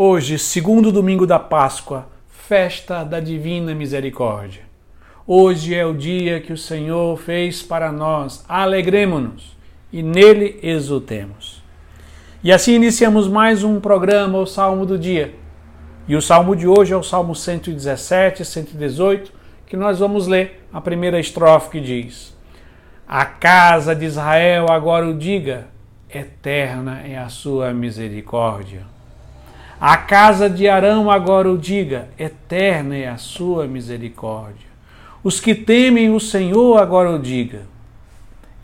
Hoje, segundo domingo da Páscoa, festa da Divina Misericórdia. Hoje é o dia que o Senhor fez para nós. Alegremos-nos e nele exultemos. E assim iniciamos mais um programa, o Salmo do Dia. E o salmo de hoje é o Salmo 117, 118, que nós vamos ler a primeira estrofe que diz: A casa de Israel agora o diga, eterna é a sua misericórdia. A casa de Arão agora o diga, eterna é a sua misericórdia. Os que temem o Senhor agora o diga,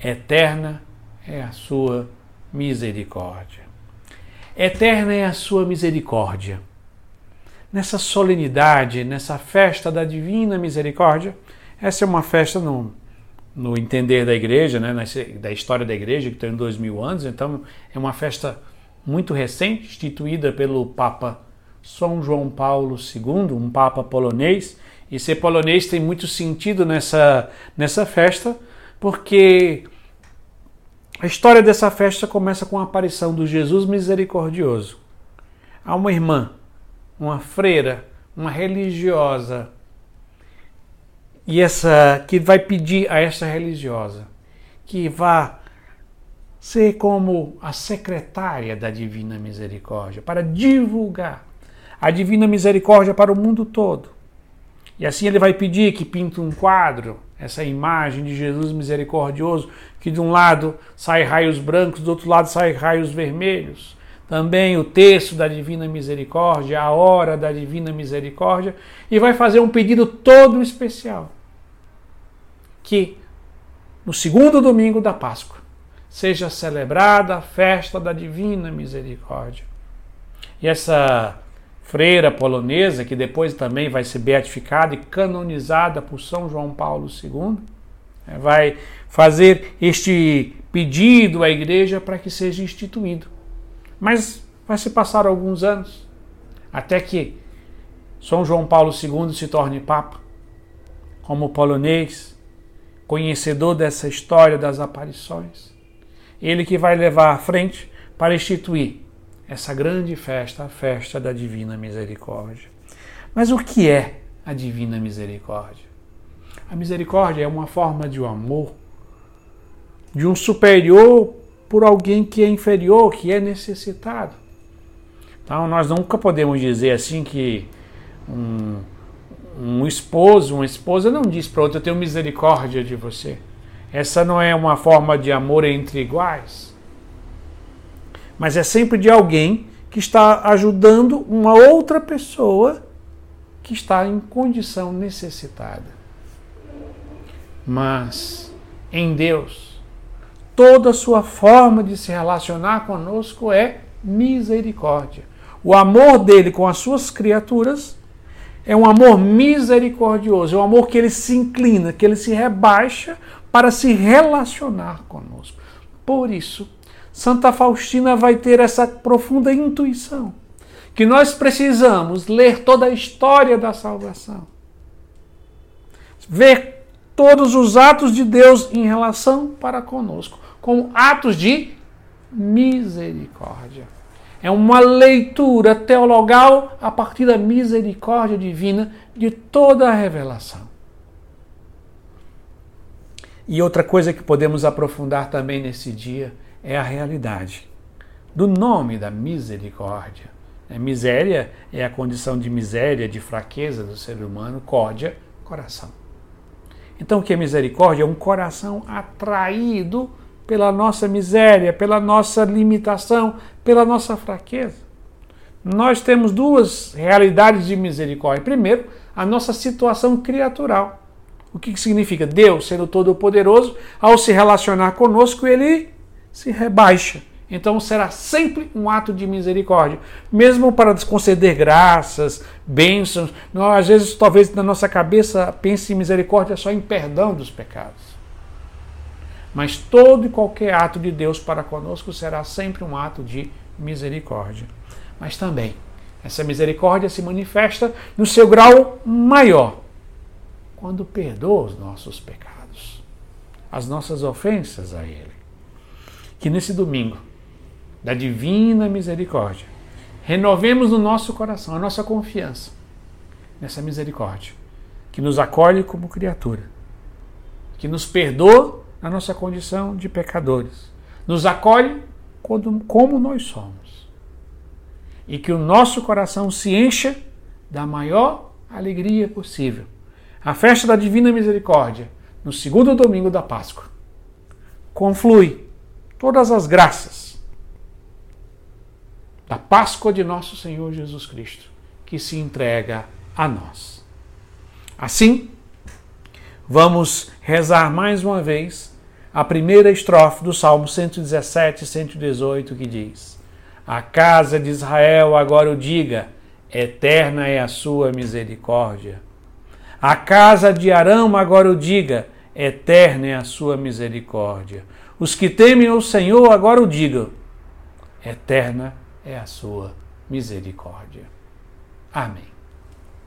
eterna é a sua misericórdia. Eterna é a sua misericórdia. Nessa solenidade, nessa festa da divina misericórdia, essa é uma festa no, no entender da igreja, né, da história da igreja, que tem dois mil anos, então é uma festa muito recente, instituída pelo Papa São João Paulo II, um Papa polonês. E ser polonês tem muito sentido nessa, nessa festa, porque a história dessa festa começa com a aparição do Jesus misericordioso. Há uma irmã, uma freira, uma religiosa, e essa que vai pedir a essa religiosa que vá ser como a secretária da Divina Misericórdia, para divulgar a Divina Misericórdia para o mundo todo. E assim ele vai pedir que pinte um quadro, essa imagem de Jesus misericordioso, que de um lado sai raios brancos, do outro lado sai raios vermelhos. Também o texto da Divina Misericórdia, a hora da Divina Misericórdia, e vai fazer um pedido todo especial. Que no segundo domingo da Páscoa, seja celebrada a festa da divina misericórdia. E essa freira polonesa, que depois também vai ser beatificada e canonizada por São João Paulo II, né, vai fazer este pedido à igreja para que seja instituído. Mas vai se passar alguns anos até que São João Paulo II se torne Papa, como polonês, conhecedor dessa história das aparições ele que vai levar à frente para instituir essa grande festa, a festa da Divina Misericórdia. Mas o que é a Divina Misericórdia? A misericórdia é uma forma de um amor de um superior por alguém que é inferior, que é necessitado. Então, nós nunca podemos dizer assim que um, um esposo, uma esposa não diz para outra: Eu tenho misericórdia de você. Essa não é uma forma de amor entre iguais, mas é sempre de alguém que está ajudando uma outra pessoa que está em condição necessitada. Mas em Deus, toda sua forma de se relacionar conosco é misericórdia. O amor dele com as suas criaturas é um amor misericordioso, é um amor que ele se inclina, que ele se rebaixa para se relacionar conosco. Por isso, Santa Faustina vai ter essa profunda intuição que nós precisamos ler toda a história da salvação, ver todos os atos de Deus em relação para conosco, como atos de misericórdia. É uma leitura teologal a partir da misericórdia divina de toda a revelação. E outra coisa que podemos aprofundar também nesse dia é a realidade do nome da misericórdia. É, miséria é a condição de miséria, de fraqueza do ser humano, córdia, coração. Então, o que é misericórdia? É um coração atraído pela nossa miséria, pela nossa limitação, pela nossa fraqueza. Nós temos duas realidades de misericórdia. Primeiro, a nossa situação criatural. O que significa? Deus, sendo todo-poderoso, ao se relacionar conosco, ele se rebaixa. Então será sempre um ato de misericórdia, mesmo para conceder graças, bênçãos. Nós, às vezes, talvez na nossa cabeça pense em misericórdia só em perdão dos pecados. Mas todo e qualquer ato de Deus para conosco será sempre um ato de misericórdia. Mas também essa misericórdia se manifesta no seu grau maior, quando perdoa os nossos pecados, as nossas ofensas a Ele. Que nesse domingo da divina misericórdia renovemos no nosso coração a nossa confiança nessa misericórdia, que nos acolhe como criatura, que nos perdoa na nossa condição de pecadores, nos acolhe como nós somos, e que o nosso coração se encha da maior alegria possível. A festa da Divina Misericórdia, no segundo domingo da Páscoa, conflui todas as graças da Páscoa de nosso Senhor Jesus Cristo, que se entrega a nós. Assim, vamos rezar mais uma vez a primeira estrofe do Salmo 117 e 118 que diz: A casa de Israel agora o diga, eterna é a sua misericórdia. A casa de Arão agora o diga, eterna é a sua misericórdia. Os que temem o Senhor agora o digam, eterna é a sua misericórdia. Amém.